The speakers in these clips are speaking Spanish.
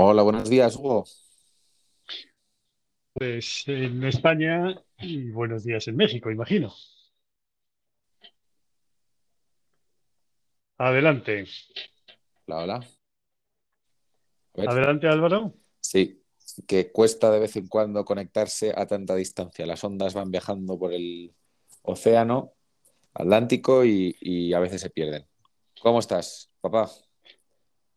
Hola, buenos días, Hugo. Pues en España y buenos días en México, imagino. Adelante. Hola, hola. A ver, Adelante, Álvaro. sí, que cuesta de vez en cuando conectarse a tanta distancia. Las ondas van viajando por el océano Atlántico y, y a veces se pierden. ¿Cómo estás, papá?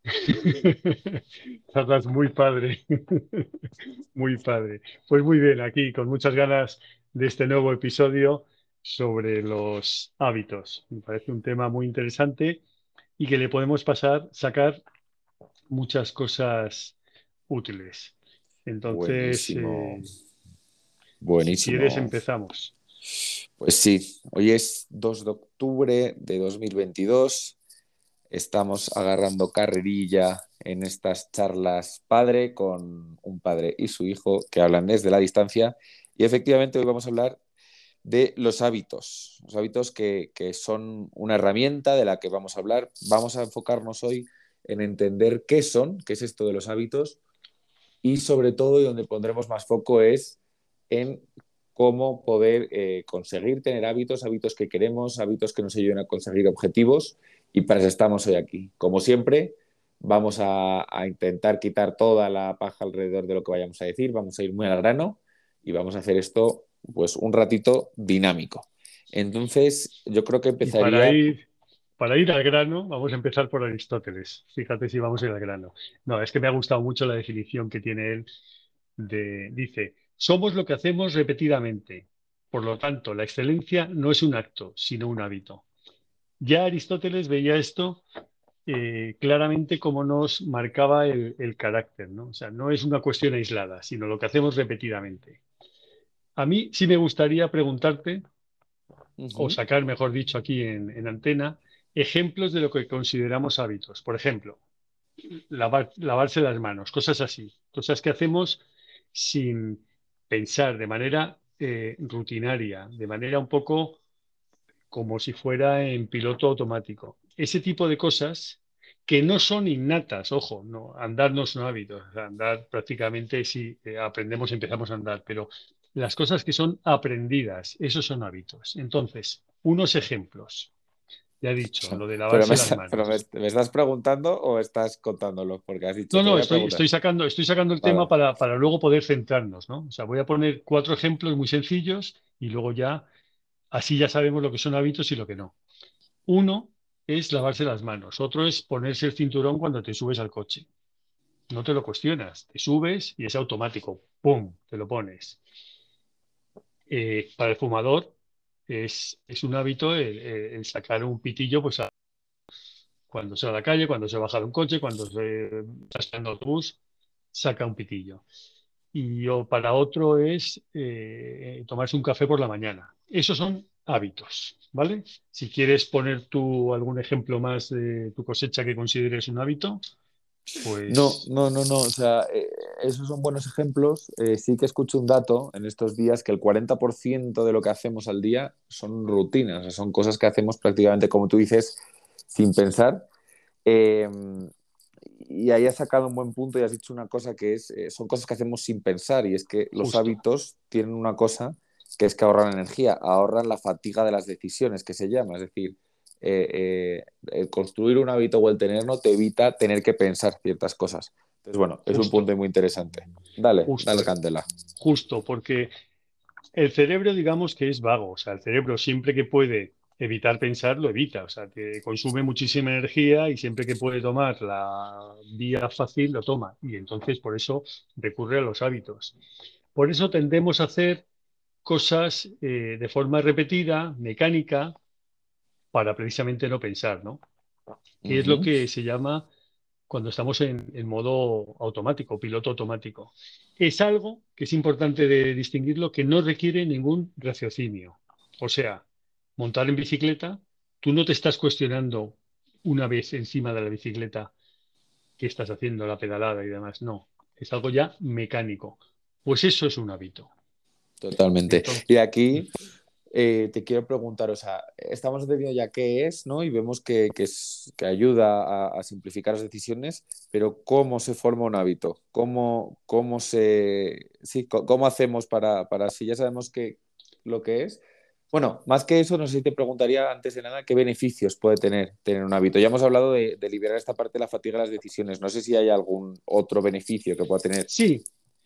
Estás muy padre. Muy padre. Pues muy bien, aquí con muchas ganas de este nuevo episodio sobre los hábitos. Me parece un tema muy interesante y que le podemos pasar, sacar muchas cosas útiles. Entonces, Buenísimo, eh, si quieres, buenísimo. empezamos. Pues sí, hoy es 2 de octubre de 2022. Estamos agarrando carrerilla en estas charlas padre con un padre y su hijo que hablan desde la distancia. Y efectivamente hoy vamos a hablar de los hábitos, los hábitos que, que son una herramienta de la que vamos a hablar. Vamos a enfocarnos hoy en entender qué son, qué es esto de los hábitos y sobre todo y donde pondremos más foco es en cómo poder eh, conseguir tener hábitos, hábitos que queremos, hábitos que nos ayuden a conseguir objetivos y para eso estamos hoy aquí. Como siempre, vamos a, a intentar quitar toda la paja alrededor de lo que vayamos a decir, vamos a ir muy al grano y vamos a hacer esto pues un ratito dinámico. Entonces, yo creo que Y para empezaría... ir, para ir al grano, vamos a empezar por Aristóteles. Fíjate si vamos a ir al grano. No, es que me ha gustado mucho la definición que tiene él de, dice, somos lo que hacemos repetidamente. Por lo tanto, la excelencia no es un acto, sino un hábito. Ya Aristóteles veía esto eh, claramente como nos marcaba el, el carácter, ¿no? O sea, no es una cuestión aislada, sino lo que hacemos repetidamente. A mí sí me gustaría preguntarte, o sacar, mejor dicho, aquí en, en antena, ejemplos de lo que consideramos hábitos. Por ejemplo, lavar- lavarse las manos, cosas así, cosas que hacemos sin pensar, de manera eh, rutinaria, de manera un poco como si fuera en piloto automático. Ese tipo de cosas que no son innatas, ojo, no, andar no son hábitos, andar prácticamente si eh, aprendemos empezamos a andar, pero las cosas que son aprendidas, esos son hábitos. Entonces, unos ejemplos, ya he dicho, lo de Pero, me, lavarse las pero me, manos. me estás preguntando o estás contándolo? Porque has dicho, No, no, estoy, estoy sacando, estoy sacando el tema para, para luego poder centrarnos, ¿no? O sea, voy a poner cuatro ejemplos muy sencillos y luego ya, así ya sabemos lo que son hábitos y lo que no. Uno es lavarse las manos, otro es ponerse el cinturón cuando te subes al coche. No te lo cuestionas, te subes y es automático, ¡pum!, te lo pones. Eh, para el fumador es, un hábito el, sacar un pitillo pues, cuando se va a la calle, cuando se baja de un coche, cuando se está esperando el autobús, saca un pitillo. Y o para otro es eh, tomarse un café por la mañana. Esos son hábitos, ¿vale? Si quieres poner tú algún ejemplo más de tu cosecha que consideres un hábito, No, pues no, no, no. O sea, eh, esos son buenos ejemplos. Eh, sí que escucho un dato en estos días que el 40% de lo que hacemos al día son rutinas, son cosas que hacemos prácticamente, como tú dices, sin pensar. Eh, y ahí has sacado un buen punto y has dicho una cosa que es, eh, son cosas que hacemos sin pensar y es que los justo, hábitos tienen una cosa que es que ahorran energía, ahorran la fatiga de las decisiones, que se llama. Es decir, eh, eh, el construir un hábito o el tenerlo te evita tener que pensar ciertas cosas. Entonces, bueno, es un punto muy interesante. Dale, dale candela. justo, porque el cerebro digamos que es vago, o sea, el cerebro siempre que puede evitar pensar, lo evita, o sea, que consume muchísima energía y siempre que puede tomar la vía fácil, lo toma. Y entonces por eso recurre a los hábitos. Por eso tendemos a hacer cosas eh, de forma repetida, mecánica, para precisamente no pensar, ¿no? Que es lo que se llama cuando estamos en, en modo automático, piloto automático. Es algo que es importante de distinguirlo que no requiere ningún raciocinio. O sea, montar en bicicleta, tú no te estás cuestionando una vez encima de la bicicleta qué estás haciendo, la pedalada y demás. No, es algo ya mecánico. Pues eso es un hábito. totalmente. Entonces, Y aquí eh, te quiero preguntar, o sea, estamos entendiendo ya qué es, ¿no? Y vemos que, que, es, que ayuda a, a, simplificar las decisiones, pero ¿cómo se forma un hábito? ¿Cómo, cómo se, sí, cómo hacemos para, para, si ya sabemos que, lo que es? Bueno, más que eso, no sé si te preguntaría antes de nada qué beneficios puede tener tener un hábito. Ya hemos hablado de, liberar esta parte de la fatiga de las decisiones. No sé si hay algún otro beneficio que pueda tener. Sí,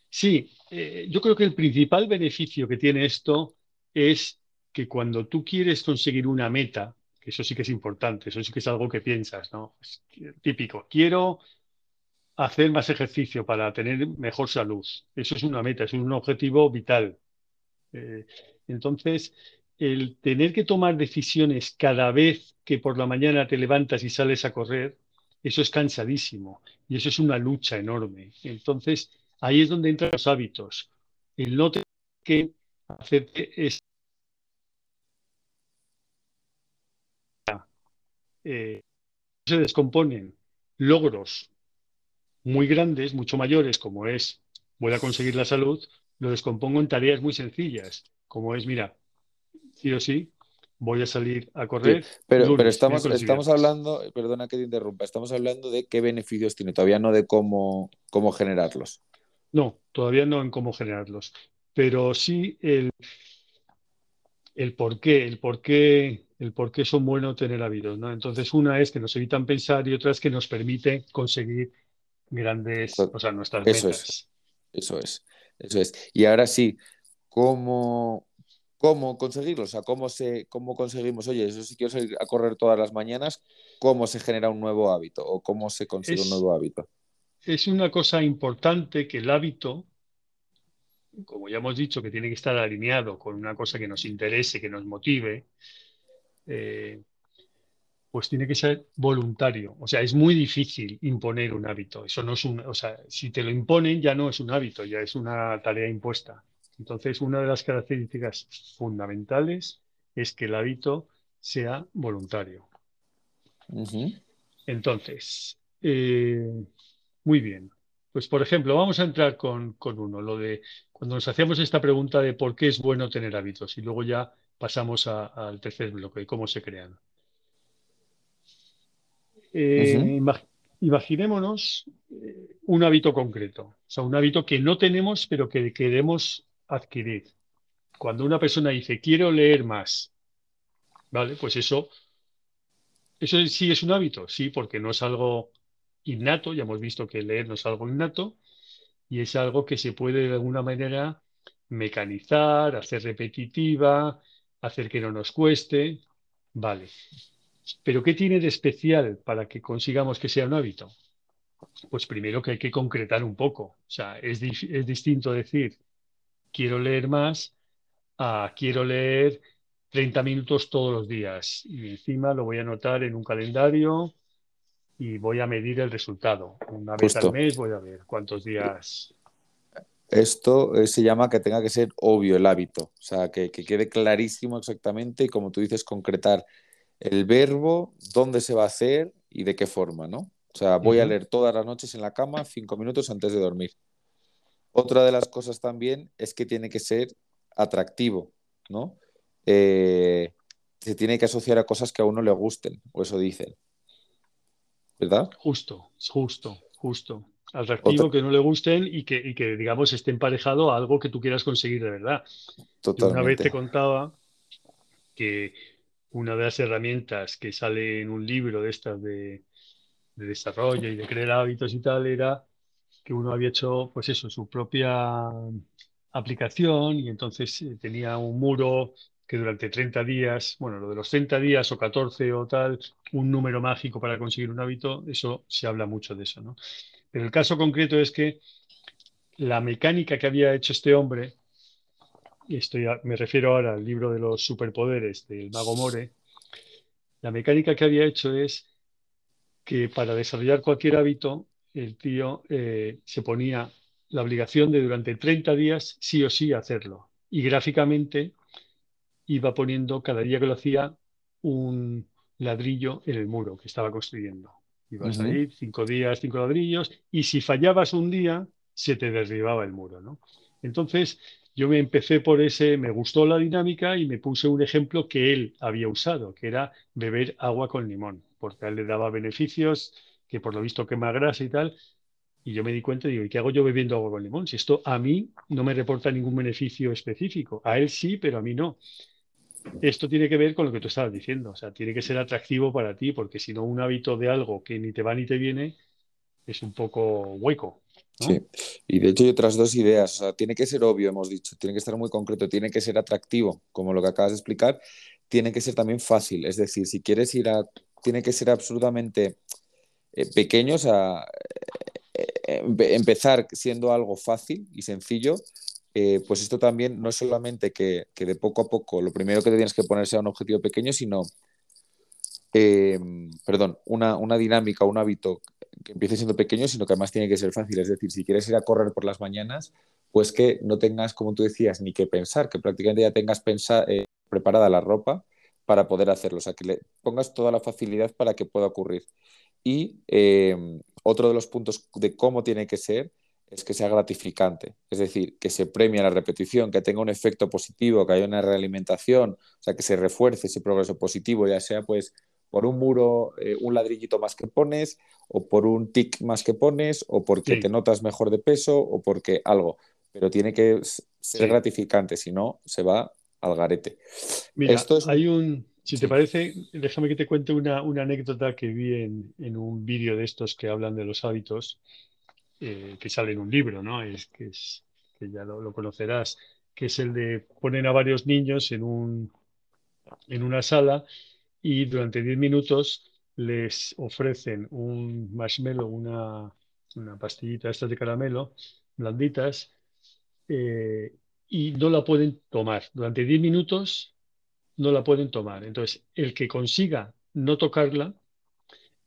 sí. Eh, yo creo que el principal beneficio que tiene esto es que cuando tú quieres conseguir una meta, que eso sí que es importante, eso sí que es algo que piensas, ¿no? Es típico, quiero hacer más ejercicio para tener mejor salud. Eso es una meta, es un objetivo vital. Eh, entonces, el tener que tomar decisiones cada vez que por la mañana te levantas y sales a correr, eso es cansadísimo y eso es una lucha enorme. Entonces, ahí es donde entran los hábitos. El no tener que hacerte es eh, se descomponen logros muy grandes, mucho mayores, como es voy a conseguir la salud, lo descompongo en tareas muy sencillas, como es, mira, sí o sí, voy a salir a correr. Sí, pero, lunes, pero estamos, estamos hablando, perdona que te interrumpa, estamos hablando de qué beneficios tiene, todavía no de cómo, cómo generarlos. No, todavía no en cómo generarlos, pero sí el, el por qué, el por qué, el por qué son buenos tener hábitos, ¿no? Entonces, una es que nos evitan pensar y otra es que nos permite conseguir grandes, o sea, nuestras eso metas. Es, eso es, eso es. Y ahora sí, ¿cómo, cómo conseguirlo? O sea, ¿cómo, se, cómo conseguimos, oye, eso si quiero salir a correr todas las mañanas, ¿cómo se genera un nuevo hábito o cómo se consigue Es, un nuevo hábito? es una cosa importante que el hábito, como ya hemos dicho, que tiene que estar alineado con una cosa que nos interese, que nos motive, eh, pues tiene que ser voluntario. O sea, es muy difícil imponer un hábito. Eso no es un, o sea, si te lo imponen ya no es un hábito, ya es una tarea impuesta. Entonces, una de las características fundamentales es que el hábito sea voluntario. Entonces, eh, muy bien. Pues, por ejemplo, vamos a entrar con, con uno, lo de cuando nos hacíamos esta pregunta de por qué es bueno tener hábitos y luego ya pasamos al tercer bloque, cómo se crean. Eh, imag- imaginémonos eh, un hábito concreto, o sea, un hábito que no tenemos pero que queremos adquirir. Cuando una persona dice, quiero leer más, ¿vale? Pues eso, eso sí es un hábito, sí, porque no es algo innato, ya hemos visto que leer no es algo innato, y es algo que se puede de alguna manera mecanizar, hacer repetitiva, hacer que no nos cueste, vale. Pero ¿qué tiene de especial para que consigamos que sea un hábito? Pues primero que hay que concretar un poco. O sea, es, es distinto decir quiero leer más a quiero leer 30 minutos todos los días. Y encima lo voy a anotar en un calendario y voy a medir el resultado. Una vez al mes voy a ver cuántos días. Esto eh, se llama que tenga que ser obvio el hábito, o sea, que, que quede clarísimo exactamente y como tú dices, concretar el verbo, dónde se va a hacer y de qué forma, ¿no? O sea, voy a leer todas las noches en la cama cinco minutos antes de dormir. Otra de las cosas también es que tiene que ser atractivo, ¿no? Eh, se tiene que asociar a cosas que a uno le gusten, o eso dicen, ¿verdad? Justo, justo, justo. Otra, Atractivo, que no le gusten y que, y que, digamos, esté emparejado a algo que tú quieras conseguir de verdad. Yo una vez te totalmente. contaba que una de las herramientas que sale en un libro de estas de, de desarrollo y de crear hábitos y tal era que uno había hecho, pues eso, su propia aplicación y entonces eh, tenía un muro que durante 30 días, bueno, lo de los 30 días o 14 o tal, un número mágico para conseguir un hábito, eso se habla mucho de eso, ¿no? Pero el caso concreto es que la mecánica que había hecho este hombre, y estoy me refiero ahora al libro de los superpoderes del Mago More, la mecánica que había hecho es que para desarrollar cualquier hábito, el tío eh, se ponía la obligación de durante 30 días sí o sí hacerlo. Y gráficamente iba poniendo cada día que lo hacía un ladrillo en el muro que estaba construyendo. Ibas Ujú, ahí cinco días, cinco ladrillos, y si fallabas un día, se te derribaba el muro, ¿no? Entonces, yo me empecé por ese, me gustó la dinámica y me puse un ejemplo que él había usado, que era beber agua con limón, porque a él le daba beneficios, que por lo visto quema grasa y tal. Y yo me di cuenta y digo, ¿y qué hago yo bebiendo agua con limón? Si esto a mí no me reporta ningún beneficio específico. A él sí, pero a mí no. Esto tiene que ver con lo que tú estabas diciendo. O sea, tiene que ser atractivo para ti, porque si no, un hábito de algo que ni te va ni te viene es un poco hueco. Sí, y de hecho hay otras dos ideas. O sea, tiene que ser obvio, hemos dicho, tiene que estar muy concreto, tiene que ser atractivo, como lo que acabas de explicar, tiene que ser también fácil. Es decir, si quieres ir a. Tiene que ser absolutamente eh, pequeño, o sea, eh, empezar siendo algo fácil y sencillo, eh, pues esto también no es solamente que, de poco a poco lo primero que te tienes que poner sea un objetivo pequeño, sino, perdón, una, una dinámica, un hábito que empiece siendo pequeño, sino que además tiene que ser fácil. Es decir, si quieres ir a correr por las mañanas, pues que no tengas, como tú decías, ni que pensar, que prácticamente ya tengas preparada la ropa para poder hacerlo. O sea, que le pongas toda la facilidad para que pueda ocurrir. Y em, otro de los puntos de cómo tiene que ser es que sea gratificante, es decir, que se premie la repetición, que tenga un efecto positivo, que haya una realimentación, o sea, que se refuerce ese progreso positivo, ya sea pues por un muro, eh, un ladrillito más que pones, o por un tic más que pones, o porque te notas mejor de peso, o porque algo. Pero tiene que ser gratificante, si no, se va al garete. Mira, Esto es... hay un, si te parece, déjame que te cuente una, anécdota que vi en, un vídeo de estos que hablan de los hábitos, eh, que sale en un libro, ¿no? Es que, es, que ya lo, conocerás, que es el de poner a varios niños en, un, en una sala y durante 10 minutos les ofrecen un marshmallow, una, una pastillita estas de caramelo, blanditas, eh, y no la pueden tomar. Durante 10 minutos no la pueden tomar. Entonces, el que consiga no tocarla,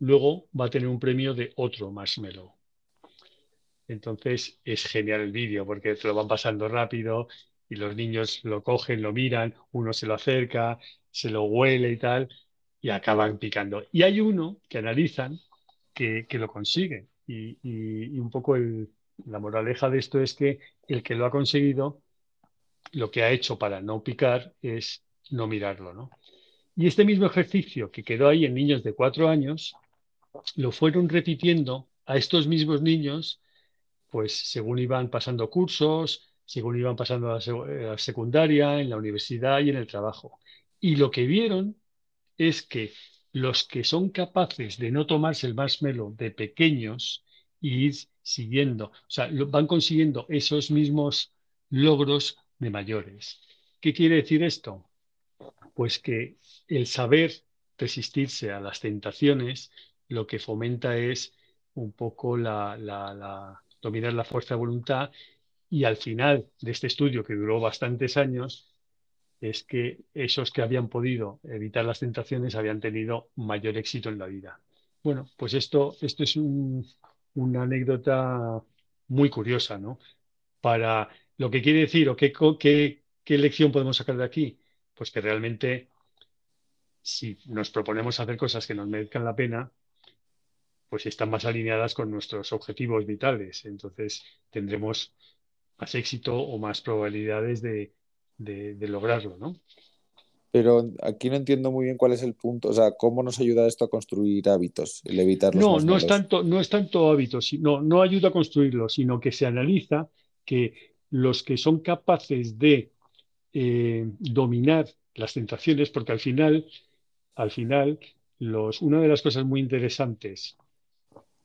luego va a tener un premio de otro marshmallow. Entonces, es genial el vídeo porque lo van pasando rápido y los niños lo cogen, lo miran, uno se lo acerca, se lo huele y tal, y acaban picando. Y hay uno que analizan que, lo consigue. Y, un poco la moraleja de esto es que el que lo ha conseguido, lo que ha hecho para no picar es no mirarlo, ¿no? Y este mismo ejercicio que quedó ahí en niños de cuatro años, lo fueron repitiendo a estos mismos niños, pues según iban pasando cursos, según iban pasando a la secundaria, en la universidad y en el trabajo. Y lo que vieron es que los que son capaces de no tomarse el marshmallow de pequeños y ir siguiendo, o sea, van consiguiendo esos mismos logros de mayores. ¿Qué quiere decir esto? Pues que el saber resistirse a las tentaciones lo que fomenta es un poco la, dominar la fuerza de voluntad y al final de este estudio que duró bastantes años es que esos que habían podido evitar las tentaciones habían tenido mayor éxito en la vida. Bueno, pues esto, esto es una anécdota muy curiosa, ¿no? Para lo que quiere decir o qué, qué, qué lección podemos sacar de aquí, pues que realmente si nos proponemos hacer cosas que nos merezcan la pena, pues están más alineadas con nuestros objetivos vitales. Entonces tendremos más éxito o más probabilidades de, de, lograrlo, ¿no? Pero aquí no entiendo muy bien cuál es el punto, o sea, cómo nos ayuda esto a construir hábitos, el evitar No, no es tanto, no es tanto hábitos, no, no ayuda a construirlo, sino que se analiza que los que son capaces de eh, dominar las tentaciones, porque al final, al final, los, una de las cosas muy interesantes,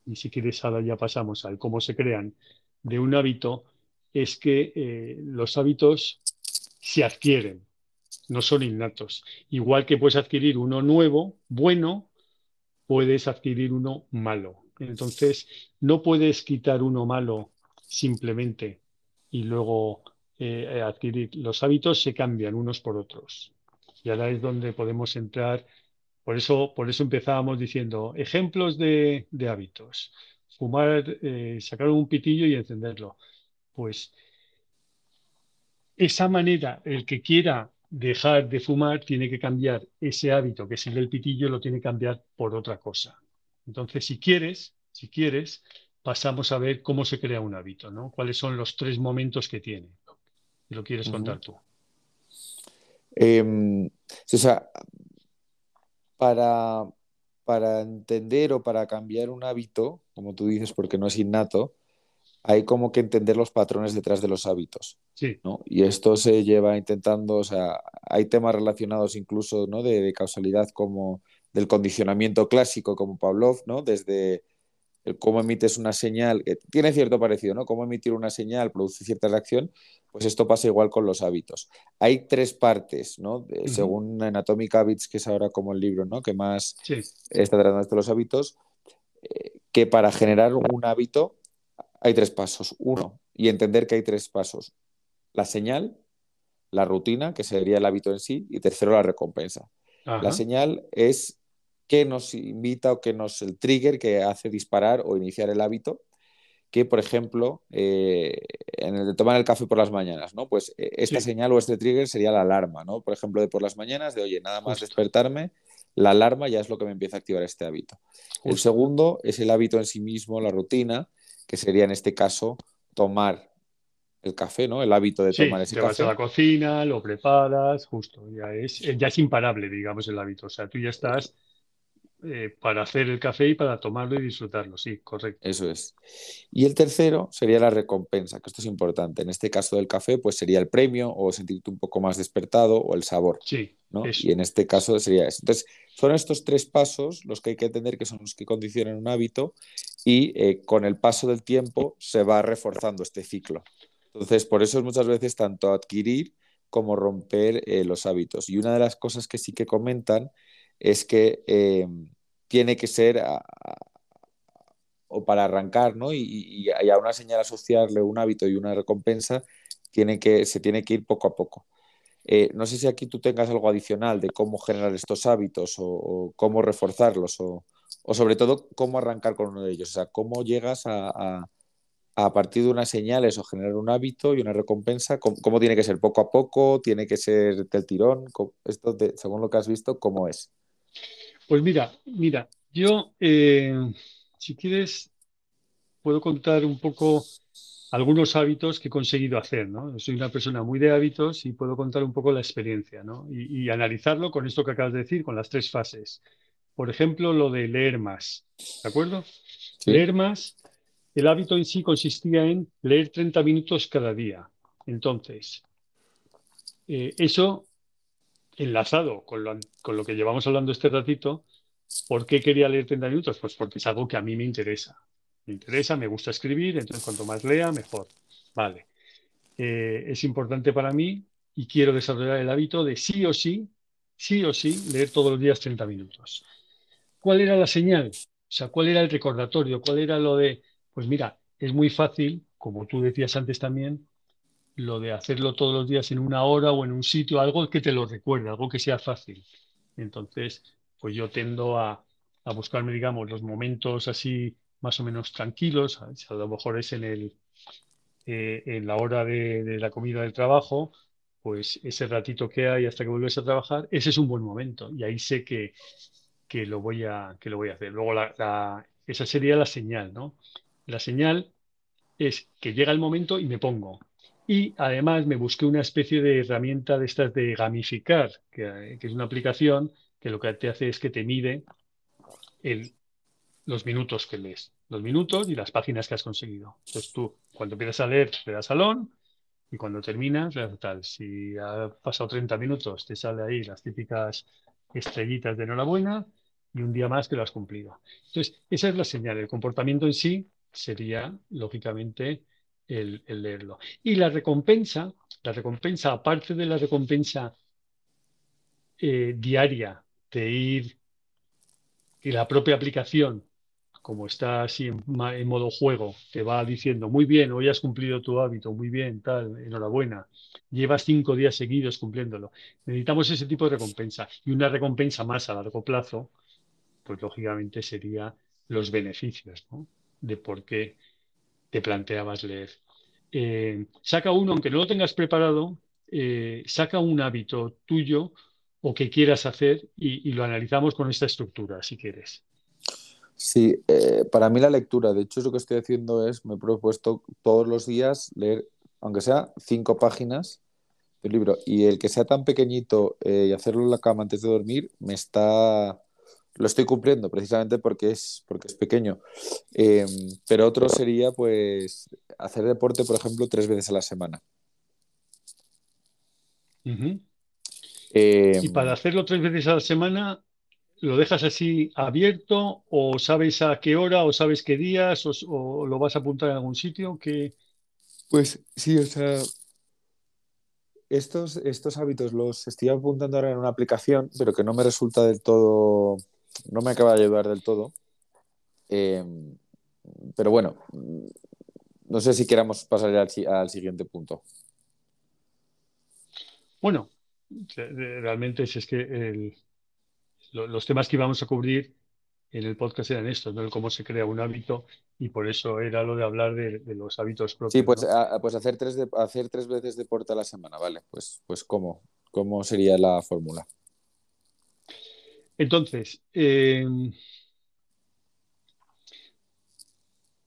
y si quieres ahora ya pasamos al cómo se crean, de un hábito, es que eh, los hábitos se adquieren, no son innatos. Igual que puedes adquirir uno nuevo, bueno, puedes adquirir uno malo. Entonces, no puedes quitar uno malo simplemente y luego eh, adquirir. Los hábitos se cambian unos por otros. Y ahora es donde podemos entrar. Por eso, por eso empezábamos diciendo ejemplos de, hábitos. Fumar, eh, sacar un pitillo y encenderlo. Pues esa manera, el que quiera dejar de fumar tiene que cambiar ese hábito, que es el del pitillo, lo tiene que cambiar por otra cosa. Entonces, si quieres, si quieres, pasamos a ver cómo se crea un hábito, ¿no? Cuáles son los tres momentos que tiene. Lo quieres contar tú. Em, o sea, para, para entender o para cambiar un hábito, como tú dices, porque no es innato, hay como que entender los patrones detrás de los hábitos. Sí. ¿no? Y esto se lleva intentando, o sea, hay temas relacionados incluso ¿no? de, de causalidad como del condicionamiento clásico como Pavlov, ¿no? Desde cómo emites una señal, que tiene cierto parecido, ¿no? Cómo emitir una señal produce cierta reacción, pues esto pasa igual con los hábitos. Hay tres partes, ¿no? De, uh -huh. Según Anatomic Habits, que es ahora como el libro, ¿no? Que más sí. está tratando de los hábitos, eh, que para generar un hábito hay tres pasos. Uno, y entender que hay tres pasos. La señal, la rutina, que sería el hábito en sí, y tercero, la recompensa. Ajá. La señal es qué nos invita o qué nos el trigger que hace disparar o iniciar el hábito que, por ejemplo, eh, en el de tomar el café por las mañanas, ¿no? Pues eh, esta sí. señal o este trigger sería la alarma, ¿no? Por ejemplo, de por las mañanas, de oye, nada más Justo. despertarme, la alarma ya es lo que me empieza a activar este hábito. Justo. El segundo es el hábito en sí mismo, la rutina, que sería en este caso tomar el café, ¿no? El hábito de sí, tomar ese te café. vas a la cocina, lo preparas, justo, ya es, ya es imparable, digamos, el hábito. O sea, tú ya estás eh, para hacer el café y para tomarlo y disfrutarlo, sí, correcto. Eso es. Y el tercero sería la recompensa, que esto es importante. En este caso del café, pues sería el premio o sentirte un poco más despertado o el sabor. Sí. ¿no? Y en este caso sería eso. Entonces, son estos tres pasos los que hay que entender que son los que condicionan un hábito y eh, con el paso del tiempo se va reforzando este ciclo. Entonces, por eso es muchas veces tanto adquirir como romper eh, los hábitos. Y una de las cosas que sí que comentan es que eh, tiene que ser o para arrancar, ¿no? Y, y, a una señal asociarle un hábito y una recompensa, tiene que, se tiene que ir poco a poco. Eh, no sé si aquí tú tengas algo adicional de cómo generar estos hábitos o, cómo reforzarlos o, o, sobre todo cómo arrancar con uno de ellos. O sea, cómo llegas a, a, a partir de unas señales o generar un hábito y una recompensa, ¿cómo, cómo tiene que ser? ¿Poco a poco? ¿Tiene que ser del tirón? Esto, de, según lo que has visto, ¿cómo es? Pues mira, mira, yo, eh, si quieres, puedo contar un poco algunos hábitos que he conseguido hacer, ¿no? Soy una persona muy de hábitos y puedo contar un poco la experiencia, ¿no? Y, y analizarlo con esto que acabas de decir, con las tres fases. Por ejemplo, lo de leer más, ¿de acuerdo? Sí. Leer más, el hábito en sí consistía en leer 30 minutos cada día. Entonces, eh, eso enlazado con lo, con lo que llevamos hablando este ratito, ¿por qué quería leer 30 minutos? Pues porque es algo que a mí me interesa. Me interesa, me gusta escribir, entonces cuanto más lea, mejor. Vale. Eh, es importante para mí y quiero desarrollar el hábito de sí o sí, sí o sí, leer todos los días 30 minutos. ¿Cuál era la señal? O sea, ¿cuál era el recordatorio? ¿Cuál era lo de, pues mira, es muy fácil, como tú decías antes también, lo de hacerlo todos los días en una hora o en un sitio, algo que te lo recuerde, algo que sea fácil. Entonces, pues yo tendo a, a buscarme, digamos, los momentos así más o menos tranquilos, a lo mejor es en, el, eh, en la hora de, de, la comida del trabajo, pues ese ratito que hay hasta que vuelves a trabajar, ese es un buen momento y ahí sé que, que, lo, voy a, que lo voy a hacer. Luego, la, la, esa sería la señal, ¿no? La señal es que llega el momento y me pongo. Y además me busqué una especie de herramienta de estas de gamificar, que, es una aplicación que lo que te hace es que te mide los minutos que lees, los minutos y las páginas que has conseguido. Entonces tú, cuando empiezas a leer, le das salón y cuando terminas, tal. Si ha pasado 30 minutos, te sale ahí las típicas estrellitas de enhorabuena y un día más que lo has cumplido. Entonces, esa es la señal. El comportamiento en sí sería, lógicamente, el, leerlo. Y la recompensa, la recompensa, aparte de la recompensa eh, diaria de ir y la propia aplicación, como está así en, modo juego, te va diciendo, muy bien, hoy has cumplido tu hábito, muy bien, tal, enhorabuena, llevas cinco días seguidos cumpliéndolo. Necesitamos ese tipo de recompensa. Y una recompensa más a largo plazo, pues lógicamente sería los beneficios. De por qué te planteabas leer. Eh, saca uno, aunque no lo tengas preparado, eh, saca un hábito tuyo o que quieras hacer y, lo analizamos con esta estructura, si quieres. Sí, eh, para mí la lectura, de hecho, lo que estoy haciendo es, me he propuesto todos los días leer, aunque sea cinco páginas, un libro. Y el que sea tan pequeñito y hacerlo en la cama antes de dormir, me está. Lo estoy cumpliendo precisamente porque es, porque es pequeño. Eh, pero otro sería, pues, hacer deporte, por ejemplo, tres veces a la semana. Eh, y para hacerlo tres veces a la semana, ¿lo dejas así abierto o sabes a qué hora o sabes qué días o, lo vas a apuntar en algún sitio? que Pues sí, o sea, estos, estos hábitos los estoy apuntando ahora en una aplicación, pero que no me resulta del todo, no me acaba de ayudar del todo. Em, pero bueno, no sé si queramos pasar al, al siguiente punto. Bueno, realmente es, es que los temas que íbamos a cubrir en el podcast eran estos, ¿no? El cómo se crea un hábito y por eso era lo de hablar de, los hábitos propios. Sí, pues, pues hacer, tres de, hacer tres veces deporte a la semana, vale. Pues, pues ¿cómo? ¿Cómo sería la fórmula? Entonces, eh,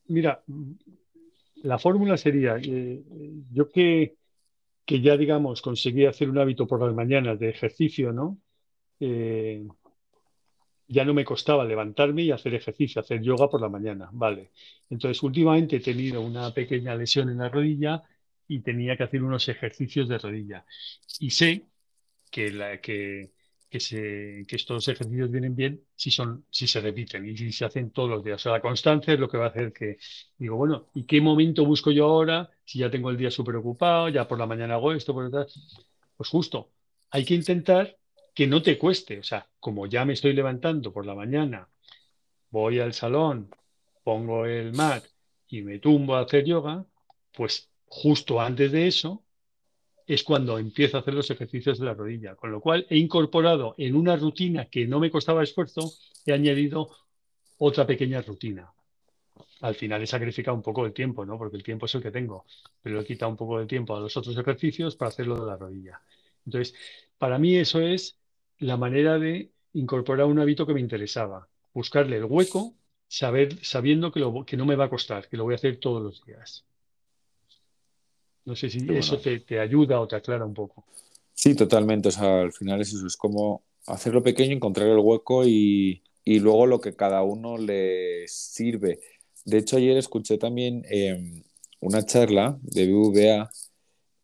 mira, la fórmula sería, eh, yo que, que, ya, digamos, conseguí hacer un hábito por las mañanas de ejercicio, ¿no? Eh, ya no me costaba levantarme y hacer ejercicio, hacer yoga por la mañana, vale. Entonces, últimamente he tenido una pequeña lesión en la rodilla y tenía que hacer unos ejercicios de rodilla. Y sé que, la, que, que, estos ejercicios vienen bien si, son, si se repiten y si se hacen todos los días. O la constancia es lo que va a hacer que, digo, bueno, ¿y qué momento busco yo ahora? Si ya tengo el día súper ocupado, ya por la mañana hago esto, por detrás. Pues justo, hay que intentar que no te cueste. O sea, como ya me estoy levantando por la mañana, voy al salón, pongo el mat y me tumbo a hacer yoga, pues justo antes de eso es cuando empiezo a hacer los ejercicios de la rodilla. Con lo cual he incorporado en una rutina que no me costaba esfuerzo, he añadido otra pequeña rutina. Al final he sacrificado un poco el tiempo, ¿no? Porque el tiempo es el que tengo, pero he quitado un poco de tiempo a los otros ejercicios para hacerlo de la rodilla. Entonces, para mí eso es la manera de incorporar un hábito que me interesaba, buscarle el hueco, sabiendo que no me va a costar, que lo voy a hacer todos los días. No sé si eso te, ayuda o te aclara un poco. Sí, totalmente. O sea, al final es eso, es como hacerlo pequeño, encontrar el hueco y, luego lo que cada uno le sirve. De hecho, ayer escuché también em, una charla de BVA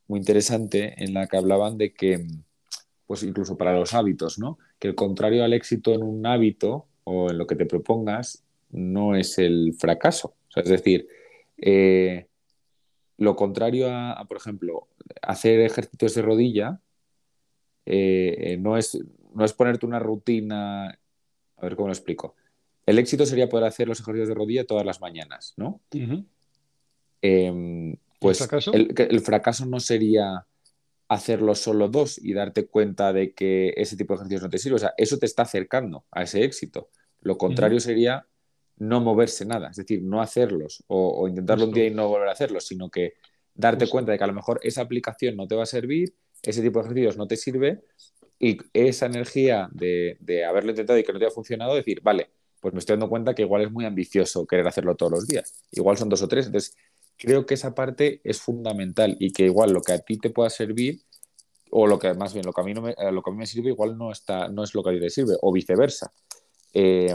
muy interesante en la que hablaban de que pues incluso para los hábitos, ¿no? Que el contrario al éxito en un hábito o en lo que te propongas no es el fracaso. es decir, eh, lo contrario a, por ejemplo, hacer ejercicios de rodilla eh, eh, no, es, no es ponerte una rutina. A ver cómo lo explico. El éxito sería poder hacer los ejercicios de rodilla todas las mañanas, ¿no? Em, pues el fracaso no sería hacerlo solo dos y darte cuenta de que ese tipo de ejercicios no te sirve. O sea, eso te está acercando a ese éxito. Lo contrario sería no moverse nada, es decir, no hacerlos o, intentarlo un día y no volver a hacerlos, sino que darte cuenta de que a lo mejor esa aplicación no te va a servir, ese tipo de ejercicios no te sirve y esa energía de, de haberlo intentado y que no te ha funcionado, decir, vale, pues me estoy dando cuenta que igual es muy ambicioso querer hacerlo todos los días. Igual son dos o tres. Entonces, creo que esa parte es fundamental y que igual lo que a ti te pueda servir o lo que más bien lo que a mí, no me, lo que a mí me sirve igual no, está, no es lo que a ti te sirve o viceversa. Eh,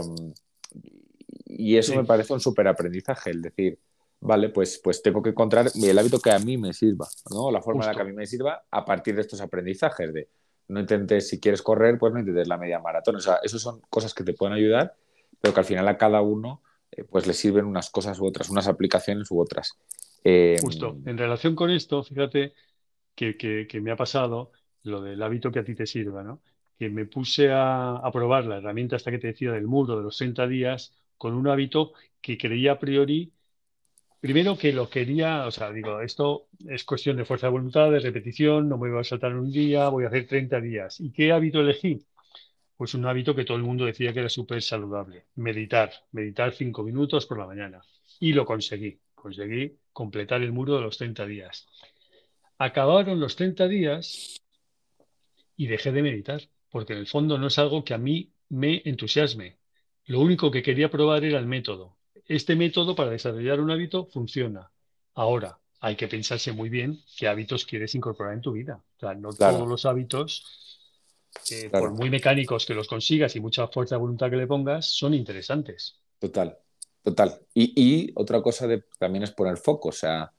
y eso me parece un súper aprendizaje, el decir, vale, pues, pues tengo que encontrar el hábito que a mí me sirva, ¿no? La forma en la que a mí me sirva a partir de estos aprendizajes de no intentes, si quieres correr, pues no intentes la media maratón. O sea, eso son cosas que te pueden ayudar, pero que al final a cada uno eh, pues le sirven unas cosas u otras, unas aplicaciones u otras. Eh, Justo. En relación con esto, fíjate que, que, me ha pasado lo del hábito que a ti te sirva, ¿no? Que me puse a, a, probar la herramienta hasta que te decía del muro de los 30 días con un hábito que creía a priori, primero que lo quería, o sea, digo, esto es cuestión de fuerza de voluntad, de repetición, no me voy a saltar un día, voy a hacer 30 días. ¿Y qué hábito elegí? pues un hábito que todo el mundo decía que era súper saludable, meditar, meditar cinco minutos por la mañana. Y lo conseguí, conseguí completar el muro de los 30 días. Acabaron los 30 días y dejé de meditar, porque en el fondo no es algo que a mí me entusiasme. Lo único que quería probar era el método. Este método para desarrollar un hábito funciona. Ahora, hay que pensarse muy bien qué hábitos quieres incorporar en tu vida. O sea, no todos los hábitos, por muy mecánicos que los consigas y mucha fuerza de voluntad que le pongas, son interesantes. Total, total. Y, otra cosa de, también es poner foco, o sea,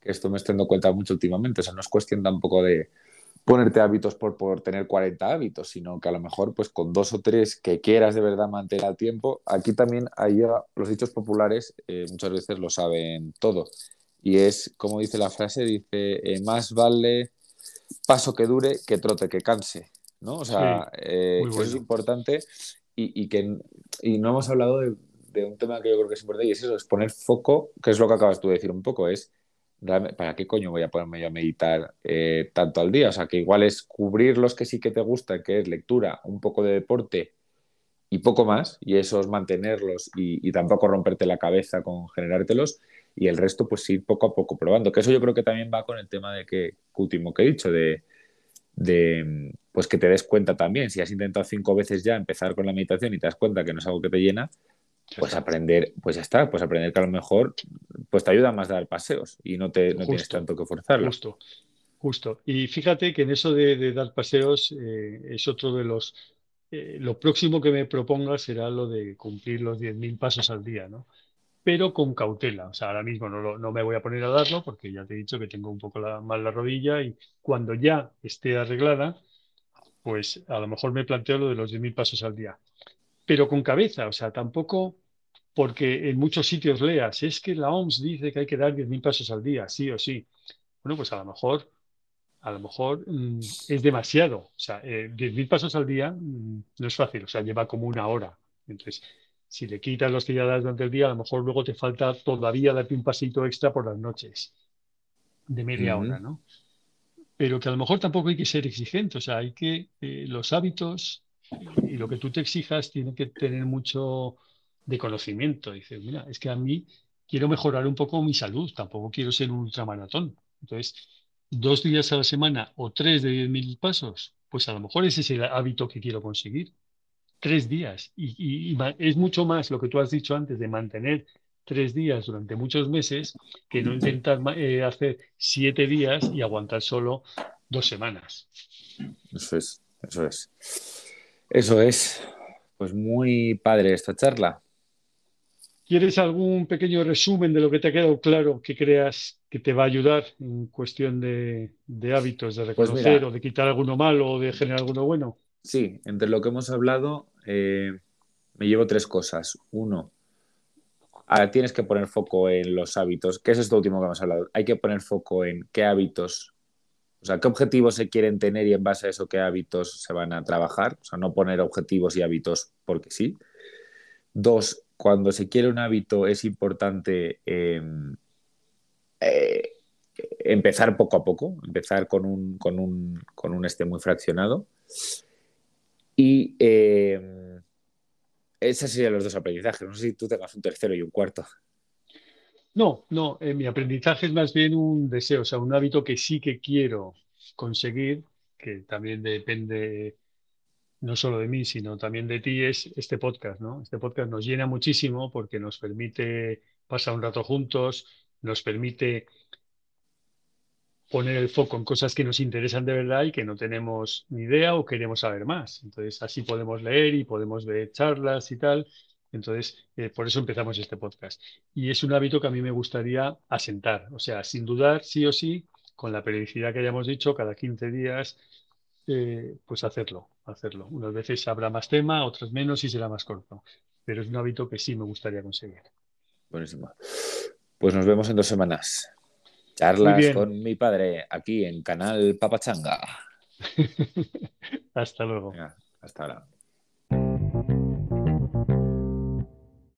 que esto me estoy dando cuenta mucho últimamente, o sea, no es cuestión tampoco de ponerte hábitos por, por tener 40 hábitos, sino que a lo mejor pues con dos o tres que quieras de verdad mantener al tiempo, aquí también hay los dichos populares eh, muchas veces lo saben todo. Y es, como dice la frase, dice, eh, más vale paso que dure que trote que canse, ¿no? O sea, eh, eso es importante y, que y no hemos hablado de, de, un tema que yo creo que es importante y es eso, es poner foco, que es lo que acabas tú de decir un poco, es ¿para qué coño voy a ponerme yo a meditar eh, tanto al día? O sea, que igual es cubrir los que sí que te gustan, que es lectura, un poco de deporte y poco más, y eso es mantenerlos y, tampoco romperte la cabeza con generártelos, y el resto pues ir poco a poco probando, que eso yo creo que también va con el tema de que, último que he dicho, de, de pues que te des cuenta también, si has intentado cinco veces ya empezar con la meditación y te das cuenta que no es algo que te llena, pues aprender, pues ya está, pues aprender que a lo mejor pues te ayuda más a dar paseos y no, te, no tienes tanto que forzarlo. Justo, justo. Y fíjate que en eso de, dar paseos eh, es otro de los... Eh, lo próximo que me proponga será lo de cumplir los 10.000 pasos al día, ¿no? Pero con cautela. O sea, ahora mismo no, no me voy a poner a darlo porque ya te he dicho que tengo un poco la, mal la rodilla y cuando ya esté arreglada, pues a lo mejor me planteo lo de los 10.000 pasos al día pero con cabeza, o sea, tampoco porque en muchos sitios leas, es que la OMS dice que hay que dar 10.000 pasos al día, sí o sí. Bueno, pues a lo mejor, a lo mejor mm, es demasiado. O sea, eh, 10.000 pasos al día mm, no es fácil, o sea, lleva como una hora. Entonces, si le quitas los que ya das durante el día, a lo mejor luego te falta todavía darte un pasito extra por las noches, de media hora, ¿no? Pero que a lo mejor tampoco hay que ser exigente, o sea, hay que, eh, los hábitos y lo que tú te exijas tiene que tener mucho de conocimiento. Dices, mira, es que a mí quiero mejorar un poco mi salud, tampoco quiero ser un ultramaratón. Entonces, dos días a la semana o tres de 10.000 pasos, pues a lo mejor ese es el hábito que quiero conseguir. Tres días. Y, es mucho más lo que tú has dicho antes de mantener tres días durante muchos meses que no intentar eh, hacer siete días y aguantar solo dos semanas. Eso es, eso es. Eso es. Pues muy padre esta charla. ¿Quieres algún pequeño resumen de lo que te ha quedado claro que creas que te va a ayudar en cuestión de, hábitos, de pues reconocer o de quitar alguno malo o de generar alguno bueno? Sí, entre lo que hemos hablado eh, me llevo tres cosas. Uno, tienes que poner foco en los hábitos, ¿Qué es esto último que hemos hablado. Hay que poner foco en qué hábitos o sea, ¿qué objetivos se quieren tener y en base a eso qué hábitos se van a trabajar? O sea, no poner objetivos y hábitos porque sí. Dos, cuando se quiere un hábito es importante em, eh, empezar poco a poco, empezar con un, con un, con un este muy fraccionado. Y eh, esos serían los dos aprendizajes. No sé si tú tengas un tercero y un cuarto. No, no, eh, mi aprendizaje es más bien un deseo, o sea, un hábito que sí que quiero conseguir, que también depende no solo de mí, sino también de ti, es este podcast, ¿no? Este podcast nos llena muchísimo porque nos permite pasar un rato juntos, nos permite poner el foco en cosas que nos interesan de verdad y que no tenemos ni idea o queremos saber más. Entonces, así podemos leer y podemos ver charlas y tal. Entonces, eh, por eso empezamos este podcast. Y es un hábito que a mí me gustaría asentar. O sea, sin dudar, sí o sí, con la periodicidad que hayamos dicho, cada 15 días, eh, pues hacerlo, hacerlo. Unas veces habrá más tema, otras menos y será más corto. Pero es un hábito que sí me gustaría conseguir. Buenísimo. Pues nos vemos en dos semanas. Charlas con mi padre aquí en Canal Papachanga. hasta luego. hasta ahora.